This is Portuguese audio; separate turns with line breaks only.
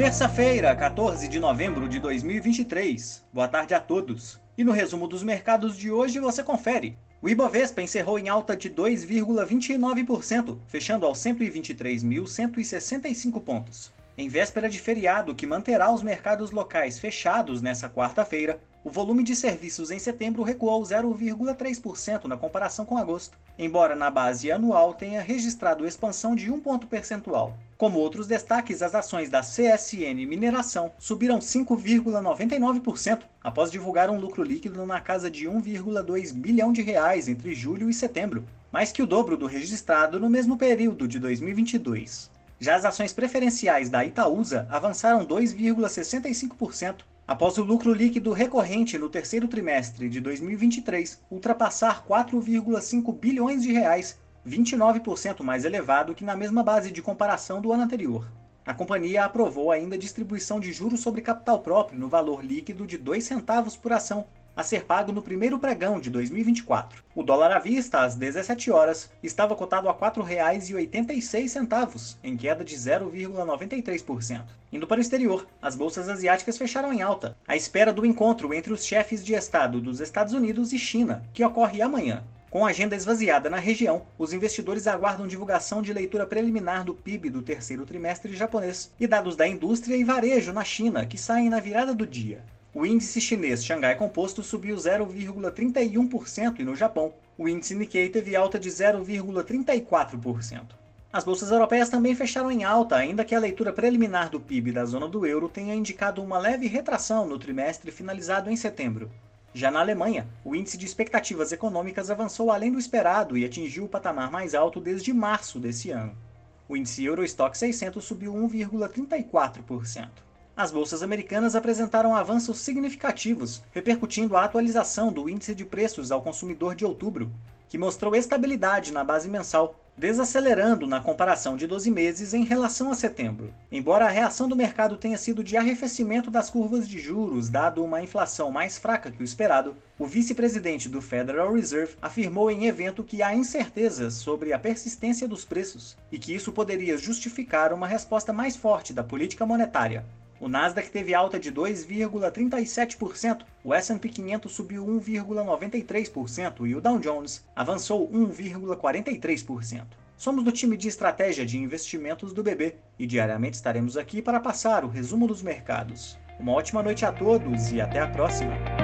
Terça-feira, 14 de novembro de 2023. Boa tarde a todos. E no resumo dos mercados de hoje você confere. O Ibovespa encerrou em alta de 2,29%, fechando aos 123.165 pontos. Em véspera de feriado que manterá os mercados locais fechados nesta quarta-feira, o volume de serviços em setembro recuou 0,3% na comparação com agosto, embora na base anual tenha registrado expansão de 1 ponto percentual. Como outros destaques, as ações da CSN Mineração subiram 5,99% após divulgar um lucro líquido na casa de 1,2 bilhão de reais entre julho e setembro, mais que o dobro do registrado no mesmo período de 2022. Já as ações preferenciais da Itaúsa avançaram 2,65%, após o lucro líquido recorrente no terceiro trimestre de 2023 ultrapassar 4,5 bilhões de reais, 29% mais elevado que na mesma base de comparação do ano anterior. A companhia aprovou ainda distribuição de juros sobre capital próprio no valor líquido de 2 centavos por ação, a ser pago no primeiro pregão de 2024. O dólar à vista, às 17 horas, estava cotado a R$ 4,86, em queda de 0,93%. Indo para o exterior, as bolsas asiáticas fecharam em alta, à espera do encontro entre os chefes de Estado dos Estados Unidos e China, que ocorre amanhã. Com a agenda esvaziada na região, os investidores aguardam divulgação de leitura preliminar do PIB do terceiro trimestre japonês e dados da indústria e varejo na China, que saem na virada do dia. O índice chinês Xangai Composto subiu 0,31% e no Japão, o índice Nikkei teve alta de 0,34%. As bolsas europeias também fecharam em alta, ainda que a leitura preliminar do PIB da zona do euro tenha indicado uma leve retração no trimestre finalizado em setembro. Já na Alemanha, o índice de expectativas econômicas avançou além do esperado e atingiu o patamar mais alto desde março desse ano. O índice Eurostock 600 subiu 1,34%. As bolsas americanas apresentaram avanços significativos, repercutindo a atualização do índice de preços ao consumidor de outubro, que mostrou estabilidade na base mensal, desacelerando na comparação de 12 meses em relação a setembro. Embora a reação do mercado tenha sido de arrefecimento das curvas de juros, dado uma inflação mais fraca que o esperado, o vice-presidente do Federal Reserve afirmou em evento que há incertezas sobre a persistência dos preços e que isso poderia justificar uma resposta mais forte da política monetária. O Nasdaq teve alta de 2,37%, o S&P 500 subiu 1,93% e o Dow Jones avançou 1,43%. Somos do time de estratégia de investimentos do BB e diariamente estaremos aqui para passar o resumo dos mercados. Uma ótima noite a todos e até a próxima!